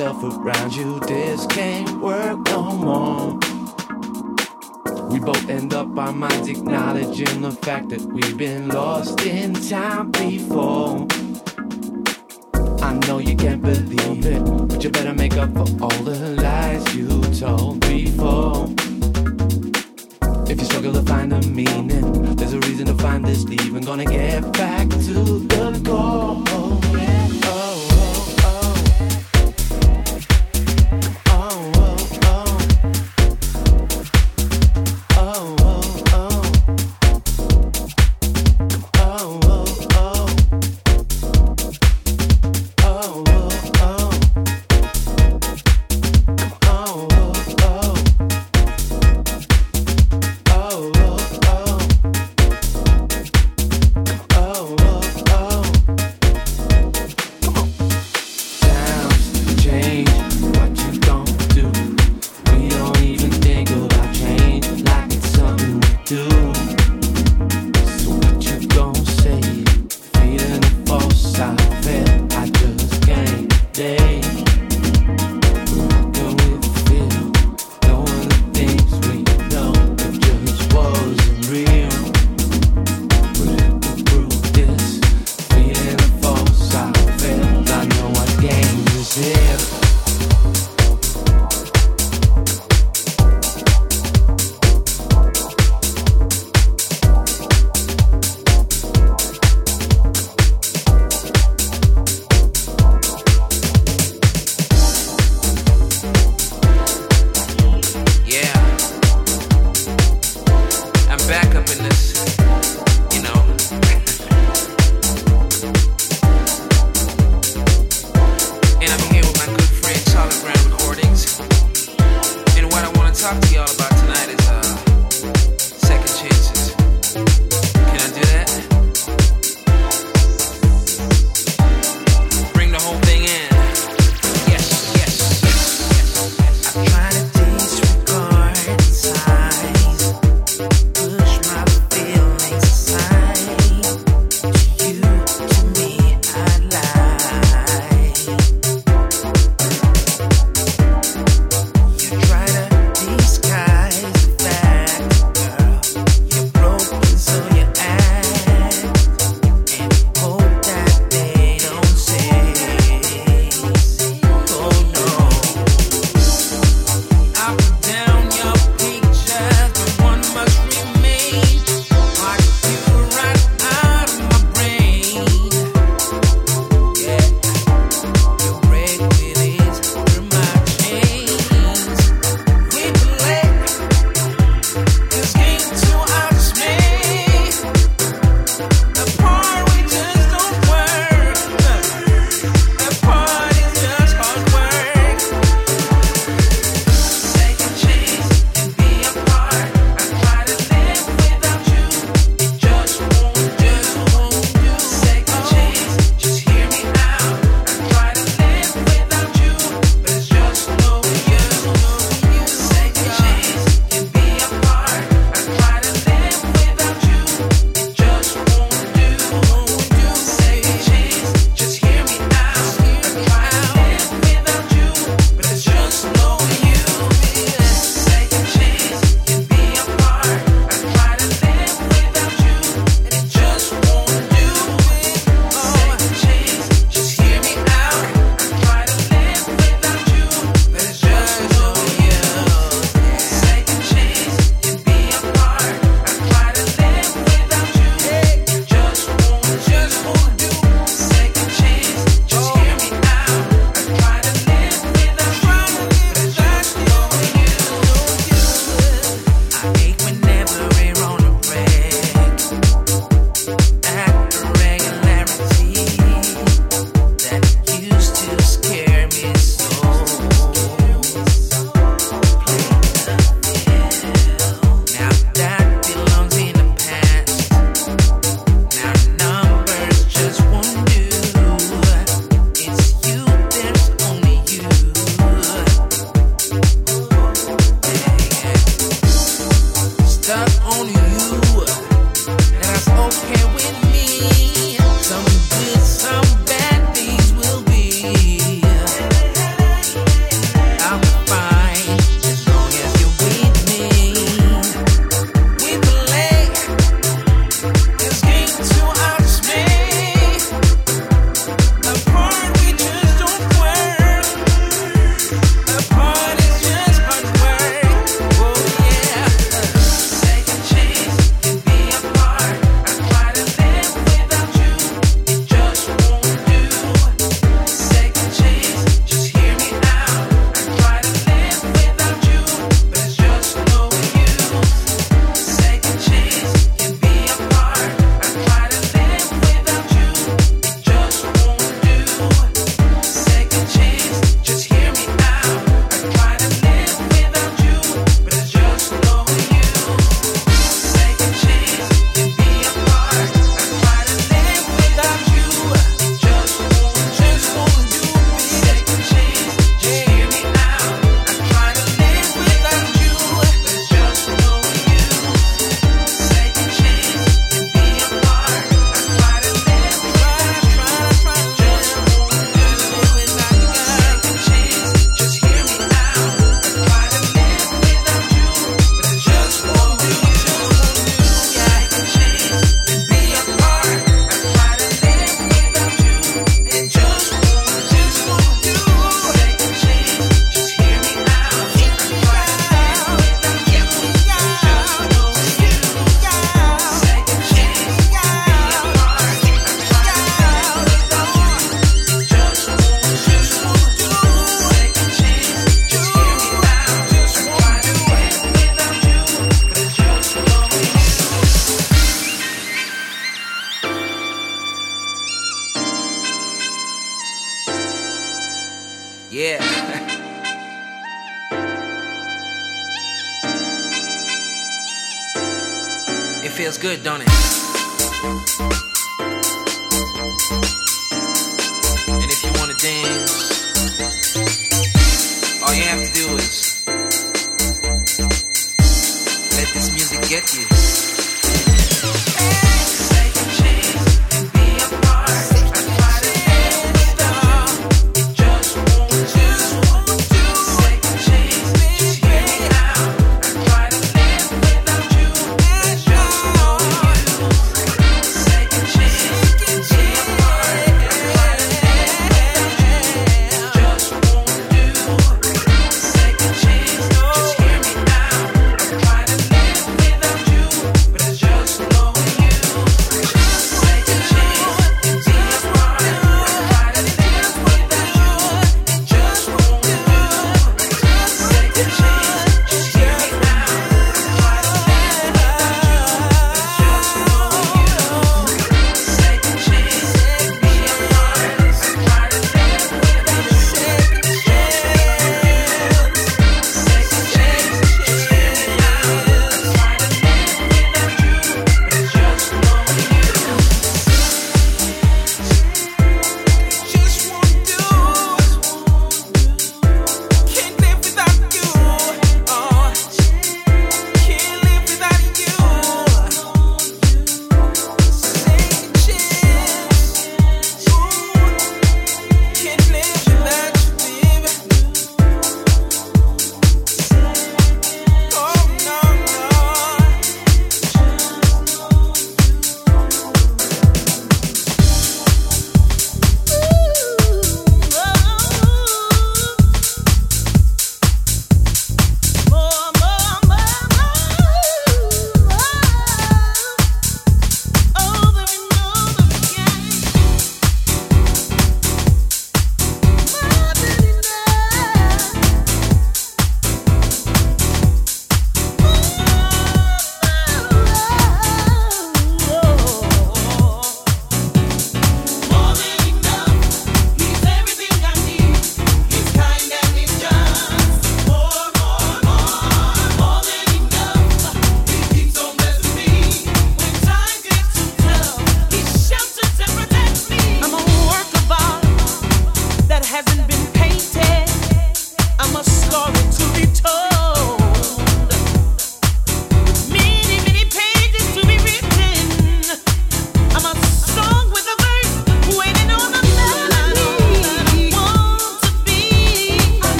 myself around you. This can't work no more. We both end up our minds acknowledging the fact that we've been lost in time before. I know you can't believe it, but you better make up for all the lies you told before. If you struggle to find a meaning, there's a reason to find this leaving. Gonna get back to the core.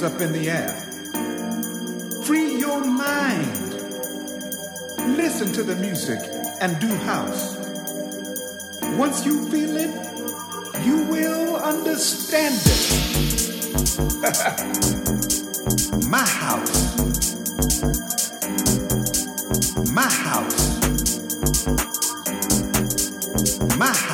hands up in the air. Free your mind. Listen to the music and do house. Once you feel it, you will understand it. My house. My house. My house.